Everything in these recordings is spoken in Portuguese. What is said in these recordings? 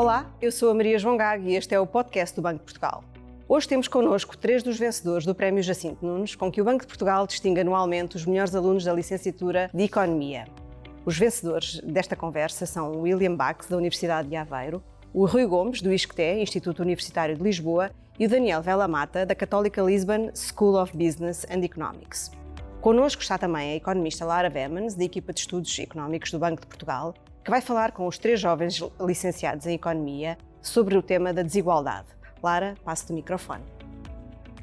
Olá, eu sou a Maria João Gago e este é o podcast do Banco de Portugal. Hoje temos connosco três dos vencedores do Prémio Jacinto Nunes, com que o Banco de Portugal distingue anualmente os melhores alunos da licenciatura de Economia. Os vencedores desta conversa são o William Bax, da Universidade de Aveiro, o Rui Gomes, do ISCTE, Instituto Universitário de Lisboa, e o Daniel Vela Mata, da Católica Lisbon School of Business and Economics. Connosco está também a economista Lara Vemans, da equipa de estudos económicos do Banco de Portugal, que vai falar com os três jovens licenciados em Economia sobre o tema da desigualdade. Lara, passo-te o microfone.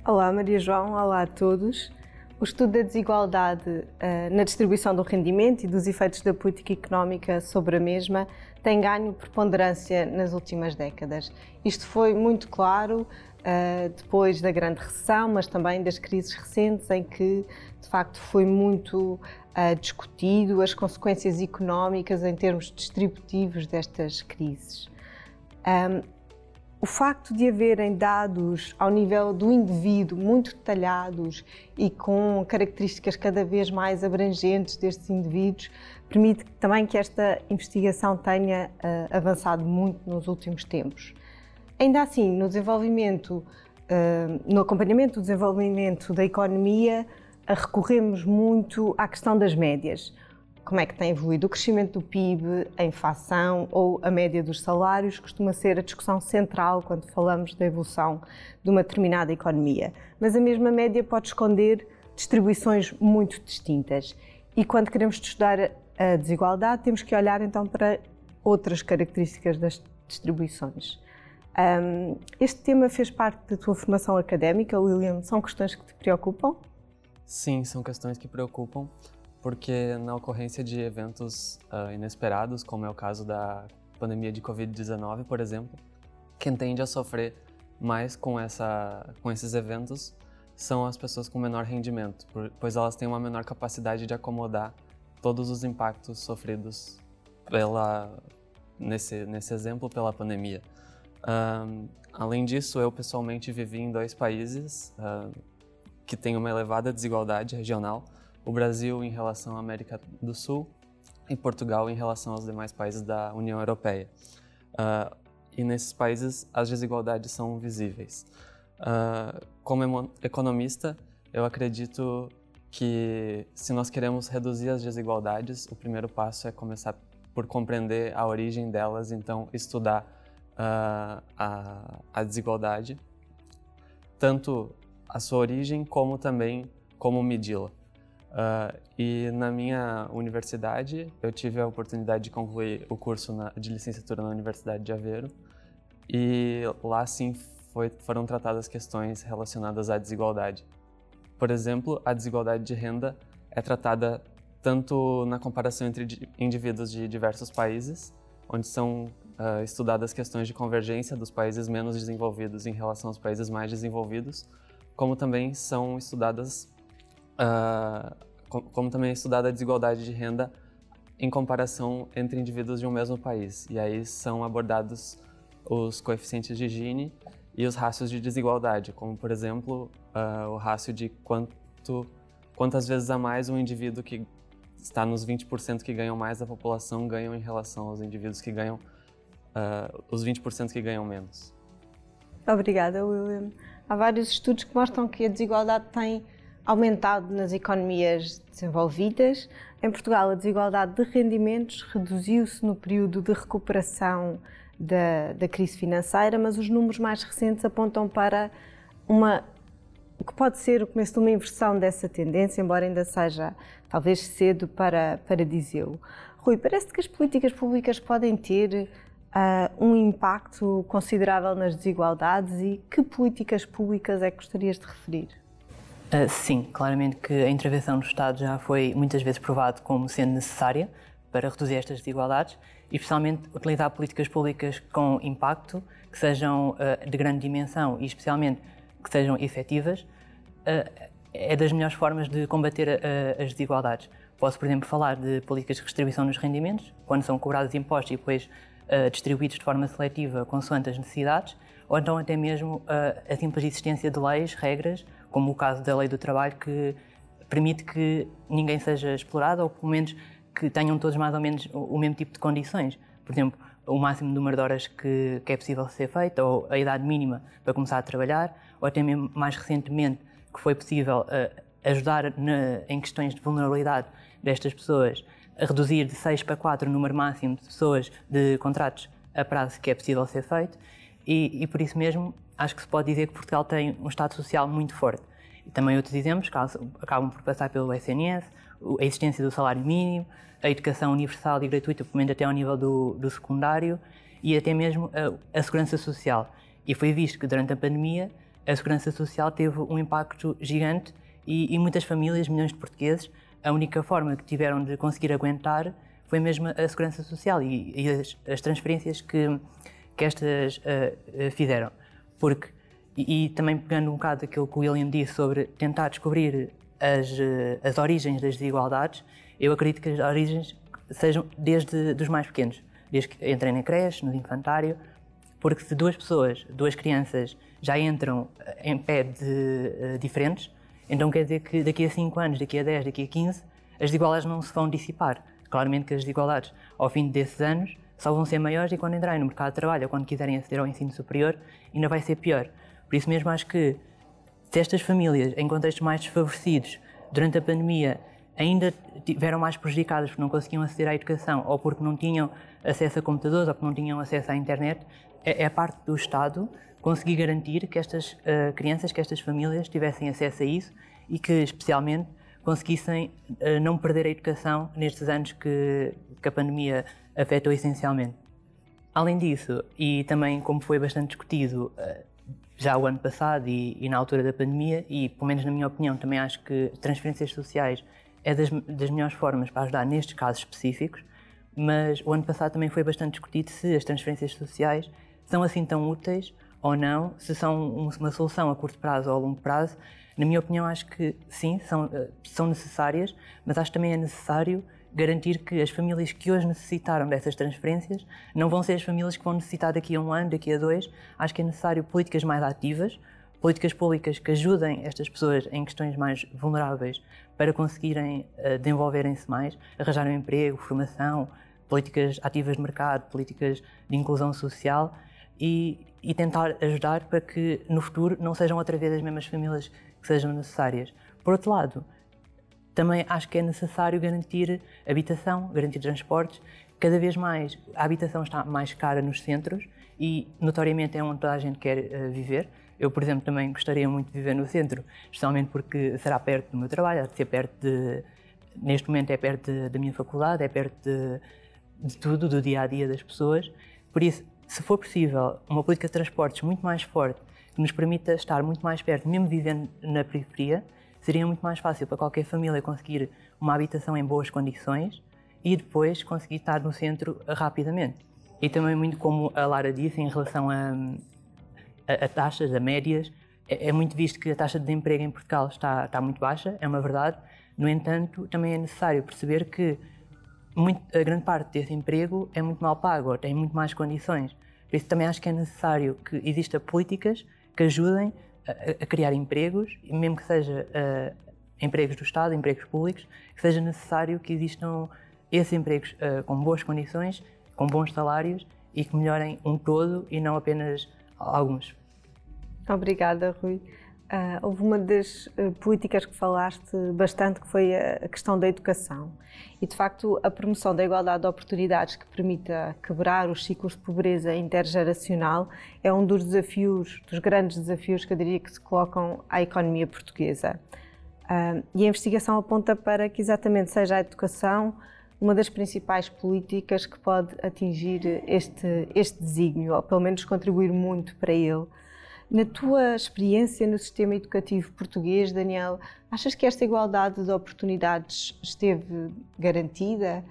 Olá, Maria João, olá a todos. O estudo da desigualdade uh, na distribuição do rendimento e dos efeitos da política económica sobre a mesma tem ganho preponderância nas últimas décadas. Isto foi muito claro uh, depois da grande recessão, mas também das crises recentes, em que de facto foi muito uh, discutido as consequências económicas em termos distributivos destas crises. Um, o facto de haverem dados ao nível do indivíduo muito detalhados e com características cada vez mais abrangentes destes indivíduos permite também que esta investigação tenha uh, avançado muito nos últimos tempos. Ainda assim, no desenvolvimento, uh, no acompanhamento do desenvolvimento da economia, uh, recorremos muito à questão das médias. Como é que tem evoluído o crescimento do PIB, a inflação ou a média dos salários, costuma ser a discussão central quando falamos da evolução de uma determinada economia. Mas a mesma média pode esconder distribuições muito distintas. E quando queremos estudar a desigualdade, temos que olhar então para outras características das distribuições. Um, este tema fez parte da tua formação académica, William? São questões que te preocupam? Sim, são questões que preocupam, porque na ocorrência de eventos uh, inesperados, como é o caso da pandemia de Covid-19, por exemplo, quem tende a sofrer mais com, essa, com esses eventos são as pessoas com menor rendimento, pois elas têm uma menor capacidade de acomodar todos os impactos sofridos pela, nesse, nesse exemplo pela pandemia. Além disso, eu pessoalmente vivi em dois países uh, que têm uma elevada desigualdade regional: o Brasil em relação à América do Sul e Portugal em relação aos demais países da União Europeia. Uh, e nesses países as desigualdades são visíveis. Como economista, eu acredito que se nós queremos reduzir as desigualdades, o primeiro passo é começar por compreender a origem delas, então estudar uh, a, a desigualdade, tanto a sua origem como também como medi-la. Uh, e na minha universidade, eu tive a oportunidade de concluir o curso na, de licenciatura na Universidade de Aveiro, e lá sim foi, foram tratadas questões relacionadas à desigualdade. Por exemplo, a desigualdade de renda é tratada tanto na comparação entre indivíduos de diversos países, onde são uh, estudadas questões de convergência dos países menos desenvolvidos em relação aos países mais desenvolvidos, como também são estudadas, uh, como também é estudada a desigualdade de renda em comparação entre indivíduos de um mesmo país. E aí são abordados os coeficientes de Gini e os rácios de desigualdade, como por exemplo uh, o rácio de quanto, quantas vezes a mais um indivíduo que está nos 20% que ganham mais da população ganham em relação aos indivíduos que ganham uh, os 20% que ganham menos. Obrigada, William. Há vários estudos que mostram que a desigualdade tem aumentado nas economias desenvolvidas. Em Portugal, a desigualdade de rendimentos reduziu-se no período de recuperação da, da crise financeira, mas os números mais recentes apontam para uma que pode ser o começo de uma inversão dessa tendência, embora ainda seja talvez cedo para, para dizê-lo. Rui, parece que as políticas públicas podem ter uh, um impacto considerável nas desigualdades e que políticas públicas é que gostarias de referir? Uh, sim, claramente que a intervenção do Estado já foi muitas vezes provado como sendo necessária para reduzir estas desigualdades e especialmente utilizar políticas públicas com impacto, que sejam uh, de grande dimensão e especialmente que sejam efetivas, uh, é das melhores formas de combater as desigualdades. Posso, por exemplo, falar de políticas de redistribuição dos rendimentos, quando são cobrados impostos e depois uh, distribuídos de forma seletiva consoante as necessidades, ou então até mesmo uh, a simples existência de leis, regras, como o caso da lei do trabalho, que permite que ninguém seja explorado ou pelo menos que tenham todos mais ou menos o mesmo tipo de condições. Por exemplo, o máximo número de horas que, que é possível ser feito, ou a idade mínima para começar a trabalhar, ou até mesmo mais recentemente que foi possível uh, ajudar na, em questões de vulnerabilidade destas pessoas a reduzir de 6 para 4 o número máximo de pessoas de contratos a prazo que é possível ser feito e, e, por isso mesmo acho que se pode dizer que Portugal tem um Estado social muito forte. E também outros exemplos acabam por passar pelo SNS, a existência do salário mínimo, a educação universal e gratuita, pelo menos até ao nível do, do secundário, e até mesmo a, a, segurança social. E foi visto que durante a pandemia a segurança social teve um impacto gigante e, e muitas famílias, milhões de portugueses, a única forma que tiveram de conseguir aguentar foi mesmo a segurança social e, e as, as, transferências que, que estas uh, fizeram. Porque, e, e, também pegando um bocado aquilo que o William disse sobre tentar descobrir as, uh, as origens das desigualdades, eu acredito que as origens sejam desde dos mais pequenos, desde que entrem na creche, no infantário, porque se duas pessoas, duas crianças, já entram em pé de, uh, diferentes, então quer dizer que daqui a 5 anos, daqui a 10, daqui a 15, as desigualdades não se vão dissipar. Claramente que as desigualdades, ao fim desses anos, só vão ser maiores e quando entrarem no mercado de trabalho ou quando quiserem aceder ao ensino superior, ainda vai ser pior. Por isso mesmo acho que se estas famílias, em contextos mais desfavorecidos, durante a pandemia, ainda tiveram mais prejudicadas porque não conseguiam aceder à educação ou porque não tinham acesso a computadores ou porque não tinham acesso à internet, é, é parte do Estado conseguir garantir que estas uh, crianças, que estas famílias tivessem acesso a isso e que, especialmente, conseguissem uh, não perder a educação nestes anos que, que a pandemia afetou essencialmente. Além disso, e também como foi bastante discutido uh, já o ano passado e, e, na altura da pandemia, e pelo menos na minha opinião também acho que transferências sociais é das, das melhores formas para ajudar nestes casos específicos, mas o ano passado também foi bastante discutido se as transferências sociais são assim tão úteis ou não, se são uma solução a curto prazo ou a longo prazo. Na minha opinião, acho que sim, são, eh, são necessárias, mas acho que também é necessário garantir que as famílias que hoje necessitaram dessas transferências não vão ser as famílias que vão necessitar daqui a um ano, daqui a dois. Acho que é necessário políticas mais ativas, políticas públicas que ajudem estas pessoas em questões mais vulneráveis para conseguirem uh, desenvolverem-se mais, arranjar um emprego, formação, políticas ativas de mercado, políticas de inclusão social e, e tentar ajudar para que no futuro não sejam outra vez as mesmas famílias que sejam necessárias. Por outro lado, também acho que é necessário garantir habitação, garantir transportes. Cada vez mais a habitação está mais cara nos centros e, notoriamente, é onde toda a gente quer uh, viver. Eu, por exemplo, também gostaria muito de viver no centro, especialmente porque será perto do meu trabalho, há de ser perto de. Neste momento é perto da minha faculdade, é perto de, de tudo, do dia a dia das pessoas. Por isso, se for possível, uma política de transportes muito mais forte, que nos permita estar muito mais perto, mesmo vivendo na periferia, seria muito mais fácil para qualquer família conseguir uma habitação em boas condições e depois conseguir estar no centro rapidamente. E também muito como a Lara disse em relação a, a, a taxas, a médias, é, é, muito visto que a taxa de desemprego em Portugal está, está muito baixa, é uma verdade. No entanto, também é necessário perceber que muito, a grande parte desse emprego é muito mal pago, ou tem muito mais condições. Por isso também acho que é necessário que existam políticas que ajudem a, a criar empregos, mesmo que seja uh, empregos do Estado, empregos públicos, que seja necessário que existam esses empregos uh, com boas condições, com bons salários e que melhorem um todo e não apenas alguns. Obrigada, Rui. Uh, houve uma das uh, políticas que falaste bastante, que foi a, a, questão da educação. E, de facto, a promoção da igualdade de oportunidades que permita quebrar os ciclos de pobreza intergeracional é um dos desafios, dos grandes desafios que eu diria que se colocam à economia portuguesa. Uh, e a investigação aponta para que exatamente seja a educação uma das principais políticas que pode atingir este, este desígnio, ou pelo menos contribuir muito para ele. Na tua experiência no sistema educativo português, Daniel, achas que esta igualdade de oportunidades esteve garantida?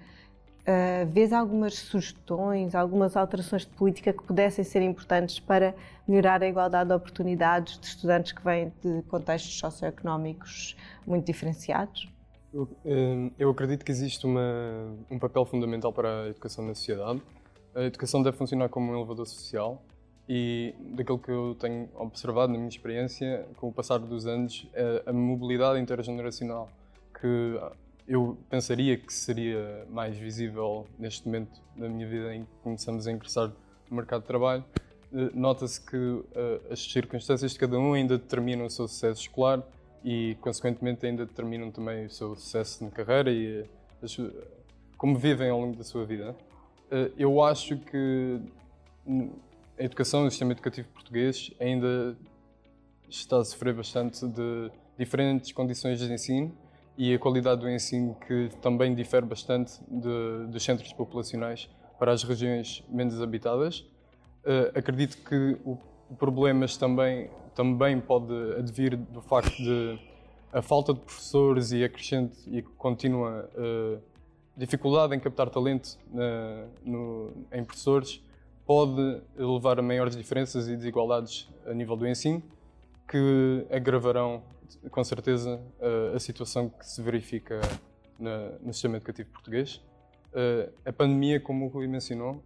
Uh, vês algumas sugestões, algumas alterações de política que pudessem ser importantes para melhorar a igualdade de oportunidades de estudantes que vêm de contextos socioeconómicos muito diferenciados? Eu, eh, eu acredito que existe uma, um papel fundamental para a educação na sociedade. A educação deve funcionar como um elevador social e daquilo que eu tenho observado na minha experiência, com o passar dos anos, a mobilidade intergeneracional que eu pensaria que seria mais visível neste momento da minha vida em que começamos a ingressar no mercado de trabalho. Eh, nota-se que uh, as circunstâncias de cada um ainda determinam o seu sucesso escolar e, consequentemente, ainda determinam também o seu sucesso na carreira e as, como vivem ao longo da sua vida. Uh, eu acho que a educação, o sistema educativo português ainda está a sofrer bastante de diferentes condições de ensino e a qualidade do ensino que também difere bastante de, dos centros populacionais para as regiões menos habitadas. Uh, acredito que o, problemas também, também pode advir do facto de a falta de professores e a crescente e contínua uh, dificuldade em captar talento uh, no, em professores pode levar a maiores diferenças e desigualdades a nível do ensino, que agravarão, com certeza, a situação que se verifica no sistema educativo português. a pandemia, como o Rui mencionou,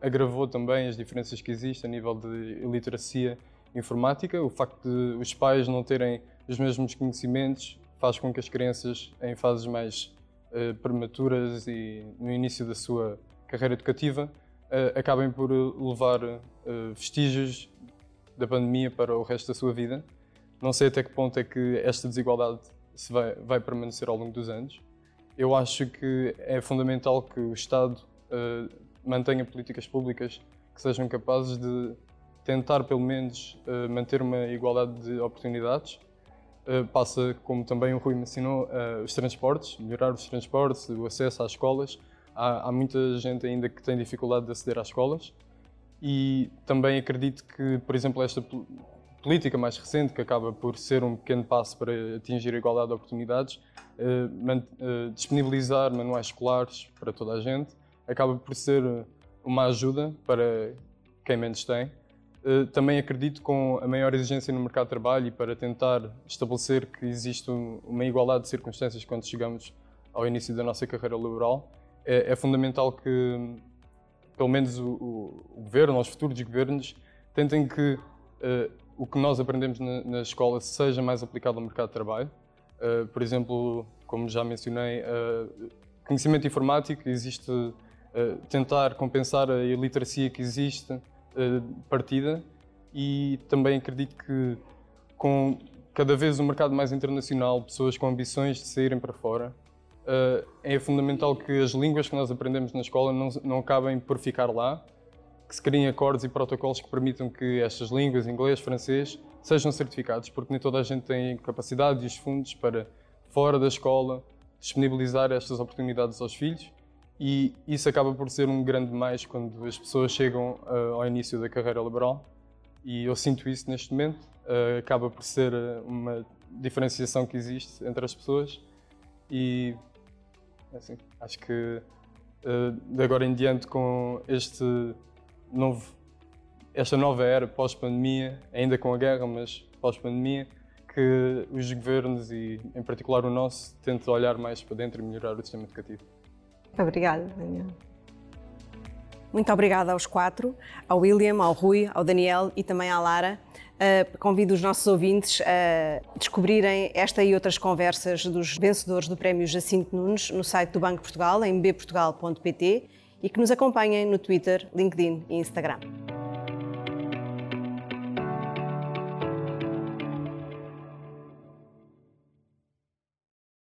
agravou também as diferenças que existem a nível de iliteracia informática. O facto de os pais não terem os mesmos conhecimentos faz com que as crianças, em fases mais prematuras e no início da sua carreira educativa, acabem por levar uh, vestígios da pandemia para o resto da sua vida. Não sei até que ponto é que esta desigualdade se vai, vai permanecer ao longo dos anos. Eu acho que é fundamental que o Estado uh, mantenha políticas públicas que sejam capazes de tentar, pelo menos, uh, manter uma igualdade de oportunidades. Uh, passa, como também o Rui mencionou, os transportes, melhorar os transportes, o acesso às escolas, há, há muita gente ainda que tem dificuldade de aceder às escolas e também acredito que, por exemplo, esta política mais recente, que acaba por ser um pequeno passo para atingir a igualdade de oportunidades, eh, eh, disponibilizar manuais escolares para toda a gente, acaba por ser uma ajuda para quem menos tem. Eh, também acredito com a maior exigência no mercado de trabalho e para tentar estabelecer que existe uma igualdade de circunstâncias quando chegamos ao início da nossa carreira laboral, é, é fundamental que, pelo menos, o, o, governo, os futuros governos, tentem que uh, o que nós aprendemos na, na, escola seja mais aplicado ao mercado de trabalho. Uh, por exemplo, como já mencionei, uh, conhecimento informático, existe tentar compensar a iliteracia que existe partida e também acredito que com cada vez um mercado mais internacional, pessoas com ambições de saírem para fora, é fundamental que as línguas que nós aprendemos na escola não, não acabem por ficar lá, que se criem acordos e protocolos que permitam que estas línguas, inglês, francês, sejam certificados, porque nem toda a gente tem capacidade e os fundos para, fora da escola, disponibilizar estas oportunidades aos filhos. E isso acaba por ser um grande mais quando as pessoas chegam uh, ao início da carreira laboral. E eu sinto isso neste momento, uh, acaba por ser uma diferenciação que existe entre as pessoas. E Assim, acho que uh, de agora em diante, com este novo, esta nova era pós-pandemia, ainda com a guerra, mas pós-pandemia, que os governos e, em particular, o nosso, tentem olhar mais para dentro e melhorar o sistema educativo. Obrigada, Daniel. Muito obrigada aos quatro, ao William, ao Rui, ao Daniel e também à Lara. Uh, convido os nossos ouvintes a descobrirem esta e outras conversas dos vencedores do Prémio Jacinto Nunes no site do Banco Portugal, em bportugal.pt, e que nos acompanhem no Twitter, LinkedIn e Instagram.